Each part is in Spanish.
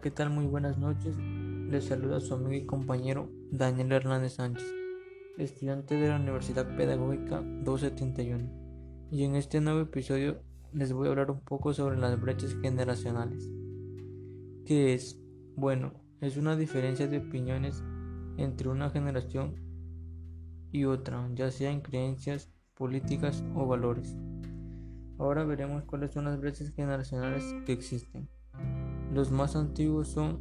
¿qué tal? Muy buenas noches. Les saluda su amigo y compañero Daniel Hernández Sánchez, estudiante de la Universidad Pedagógica 271. Y en este nuevo episodio les voy a hablar un poco sobre las brechas generacionales. ¿Qué es? Bueno, es una diferencia de opiniones entre una generación y otra, ya sea en creencias, políticas o valores. Ahora veremos cuáles son las brechas generacionales que existen. Los más antiguos son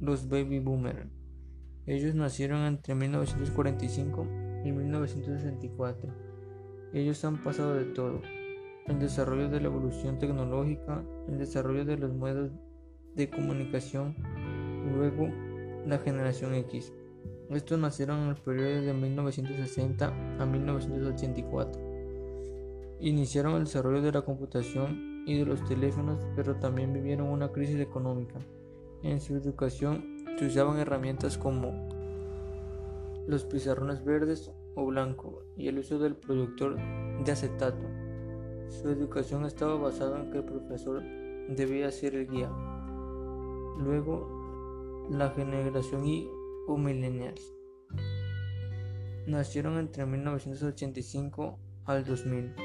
los baby boomers. Ellos nacieron entre 1945 y 1964. Ellos han pasado de todo. El desarrollo de la evolución tecnológica, el desarrollo de los medios de comunicación, luego la generación X. Estos nacieron en el periodo de 1960 a 1984. Iniciaron el desarrollo de la computación y de los teléfonos, pero también vivieron una crisis económica. En su educación se usaban herramientas como los pizarrones verdes o blanco y el uso del proyector de acetato. Su educación estaba basada en que el profesor debía ser el guía. Luego, la generación Y o millennials nacieron entre 1985 al 2000.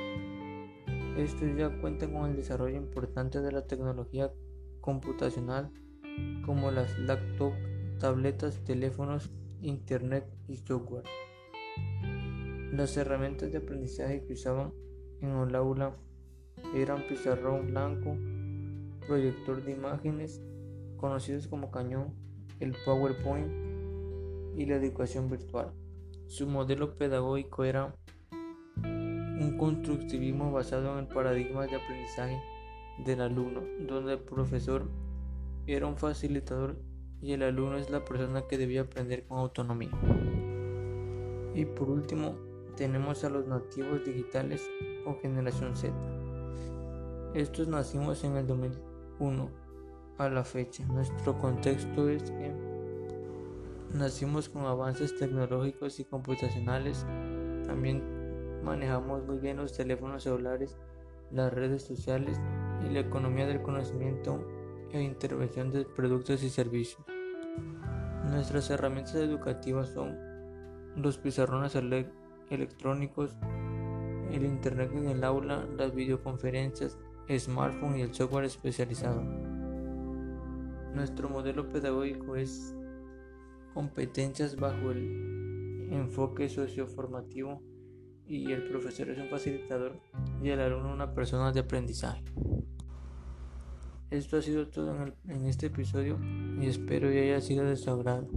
Estos ya cuentan con el desarrollo importante de la tecnología computacional como las laptops, tabletas, teléfonos, internet y software. Las herramientas de aprendizaje que usaban en el aula eran pizarrón blanco, proyector de imágenes, conocidos como cañón, el PowerPoint y la educación virtual. Su modelo pedagógico era un constructivismo basado en el paradigma de aprendizaje del alumno, donde el profesor era un facilitador y el alumno es la persona que debía aprender con autonomía. Y por último, tenemos a los nativos digitales o generación Z. Estos nacimos en el 2001 a la fecha. Nuestro contexto es que nacimos con avances tecnológicos y computacionales, también manejamos muy bien los teléfonos celulares, las redes sociales y la economía del conocimiento e intervención de productos y servicios. Nuestras herramientas educativas son los pizarrones electrónicos, el Internet en el aula, las videoconferencias, smartphone y el software especializado. Nuestro modelo pedagógico es competencias bajo el enfoque socioformativo y el profesor es un facilitador y el alumno una persona de aprendizaje. Esto ha sido todo en, este episodio y espero que haya sido de su agrado.